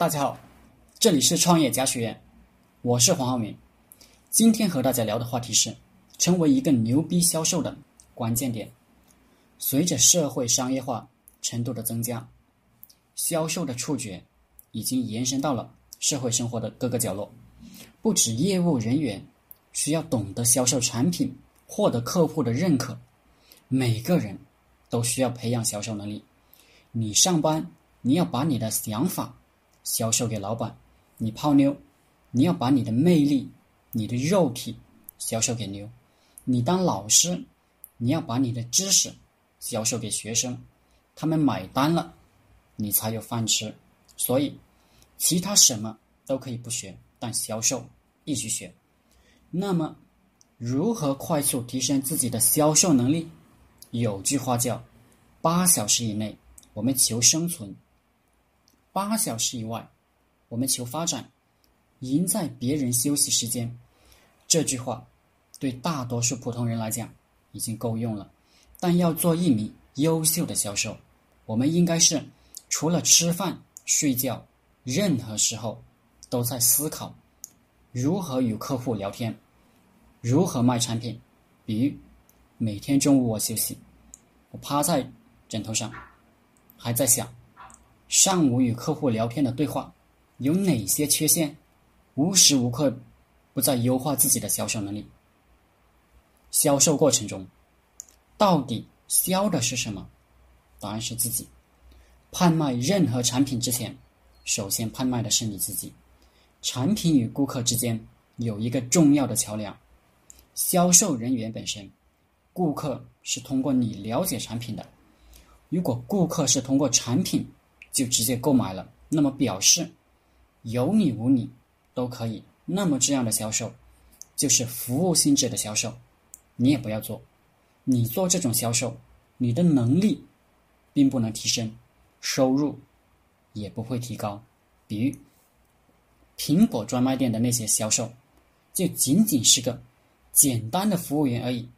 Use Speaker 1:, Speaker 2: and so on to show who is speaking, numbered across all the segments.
Speaker 1: 大家好，这里是创业家学院，我是黄浩明。今天和大家聊的话题是成为一个牛逼销售的关键点。随着社会商业化程度的增加，销售的触觉已经延伸到了社会生活的各个角落。不止业务人员需要懂得销售产品，获得客户的认可，每个人都需要培养销售能力。你上班，你要把你的想法销售给老板；你泡妞，你要把你的魅力、你的肉体销售给妞；你当老师，你要把你的知识销售给学生，他们买单了，你才有饭吃。所以，其他什么都可以不学。但销售必须学。那么，如何快速提升自己的销售能力？有句话叫“八小时以内我们求生存，八小时以外我们求发展，赢在别人休息时间”。这句话对大多数普通人来讲已经够用了。但要做一名优秀的销售，我们应该是除了吃饭、睡觉，任何时候。都在思考如何与客户聊天，如何卖产品。比如每天中午我休息，我趴在枕头上，还在想上午与客户聊天的对话有哪些缺陷，无时无刻不在优化自己的销售能力。销售过程中，到底销的是什么？答案是自己。贩卖任何产品之前，首先贩卖的是你自己。产品与顾客之间有一个重要的桥梁，销售人员本身，顾客是通过你了解产品的。如果顾客是通过产品就直接购买了，那么表示有你无你都可以。那么这样的销售就是服务性质的销售，你也不要做。你做这种销售，你的能力并不能提升，收入也不会提高。比如。苹果专卖店的那些销售，就仅仅是个简单的服务员而已。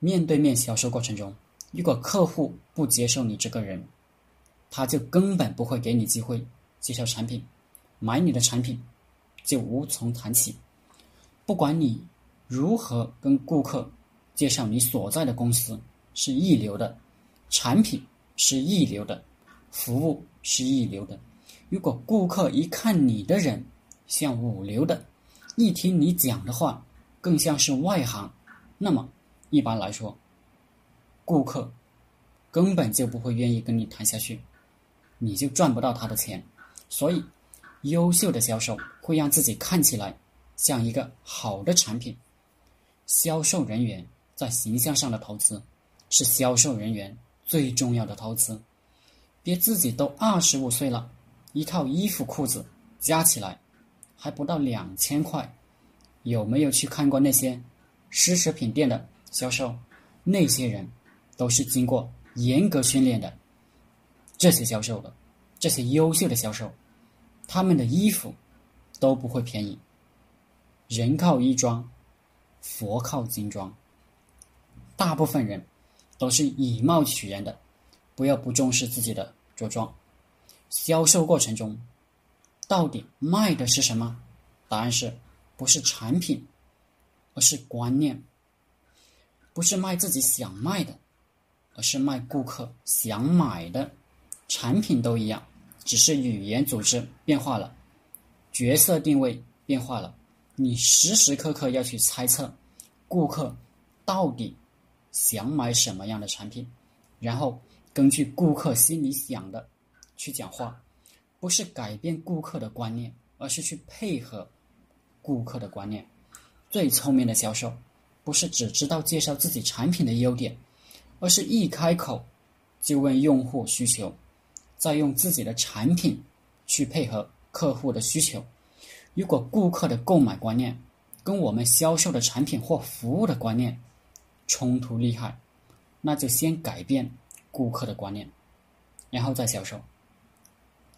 Speaker 1: 面对面销售过程中，如果客户不接受你这个人，他就根本不会给你机会介绍产品，买你的产品就无从谈起。不管你如何跟顾客介绍你所在的公司是一流的，产品是一流的，服务是一流的。如果顾客一看你的人像五流的，一听你讲的话更像是外行，那么一般来说，顾客根本就不会愿意跟你谈下去，你就赚不到他的钱。所以，优秀的销售会让自己看起来像一个好的产品。销售人员在形象上的投资是销售人员最重要的投资。别自己都二十五岁了。一套衣服裤子加起来还不到两千块，有没有去看过那些奢侈品店的销售？那些人都是经过严格训练的。这些销售的，这些优秀的销售，他们的衣服都不会便宜。人靠衣装，佛靠金装。大部分人都是以貌取人的，不要不重视自己的着装。销售过程中，到底卖的是什么？答案是，不是产品，而是观念。不是卖自己想卖的，而是卖顾客想买的。产品都一样，只是语言组织变化了，角色定位变化了。你时时刻刻要去猜测，顾客到底想买什么样的产品，然后根据顾客心里想的。去讲话，不是改变顾客的观念，而是去配合顾客的观念。最聪明的销售，不是只知道介绍自己产品的优点，而是一开口就问用户需求，再用自己的产品去配合客户的需求。如果顾客的购买观念跟我们销售的产品或服务的观念冲突厉害，那就先改变顾客的观念，然后再销售。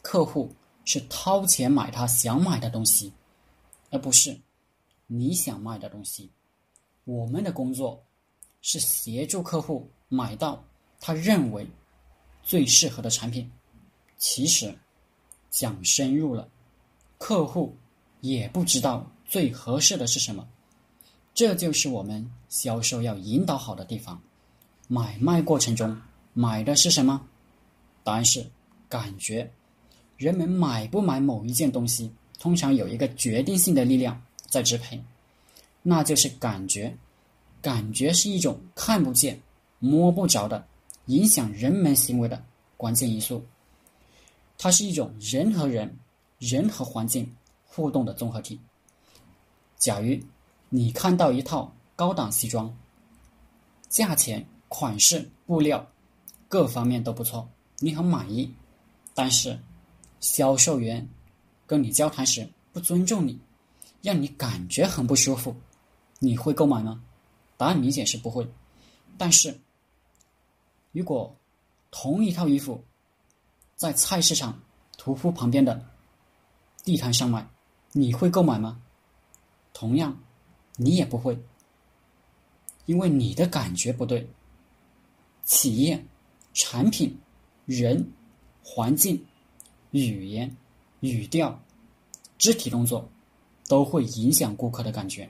Speaker 1: 客户是掏钱买他想买的东西，而不是你想卖的东西。我们的工作是协助客户买到他认为最适合的产品。其实，讲深入了，客户也不知道最合适的是什么。这就是我们销售要引导好的地方。买卖过程中，买的是什么？答案是感觉。人们买不买某一件东西，通常有一个决定性的力量在支配，那就是感觉。感觉是一种看不见、摸不着的，影响人们行为的关键因素。它是一种人和人、人和环境互动的综合体。假如你看到一套高档西装，价钱、款式、布料各方面都不错，你很满意，但是。销售员跟你交谈时不尊重你，让你感觉很不舒服，你会购买吗？答案明显是不会。但是，如果同一套衣服在菜市场屠夫旁边的地摊上卖，你会购买吗？同样，你也不会，因为你的感觉不对。企业、产品、人、环境。语言、语调、肢体动作都会影响顾客的感觉。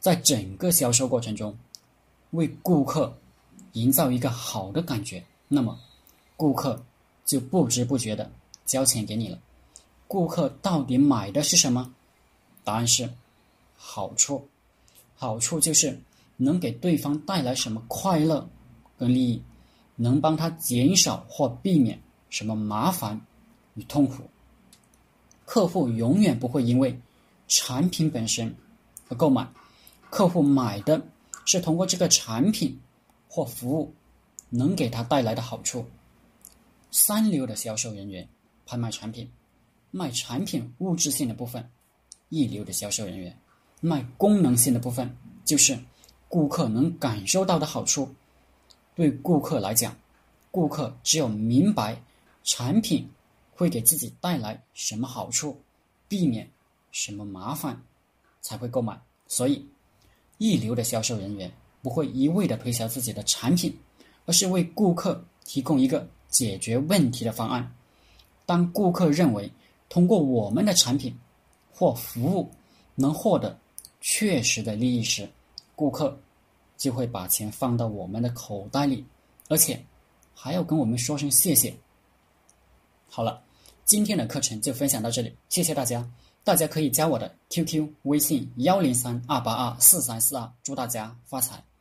Speaker 1: 在整个销售过程中，为顾客营造一个好的感觉，那么顾客就不知不觉的交钱给你了。顾客到底买的是什么？答案是好处。好处就是能给对方带来什么快乐跟利益，能帮他减少或避免什么麻烦。与痛苦，客户永远不会因为产品本身而购买，客户买的是通过这个产品或服务能给他带来的好处。三流的销售人员拍卖产品，卖产品物质性的部分；一流的销售人员卖功能性的部分，就是顾客能感受到的好处。对顾客来讲，顾客只有明白产品。会给自己带来什么好处，避免什么麻烦，才会购买。所以，一流的销售人员不会一味的推销自己的产品，而是为顾客提供一个解决问题的方案。当顾客认为通过我们的产品或服务能获得确实的利益时，顾客就会把钱放到我们的口袋里，而且还要跟我们说声谢谢。好了，今天的课程就分享到这里，谢谢大家。大家可以加我的 QQ 微信幺零三二八二四三四二，祝大家发财。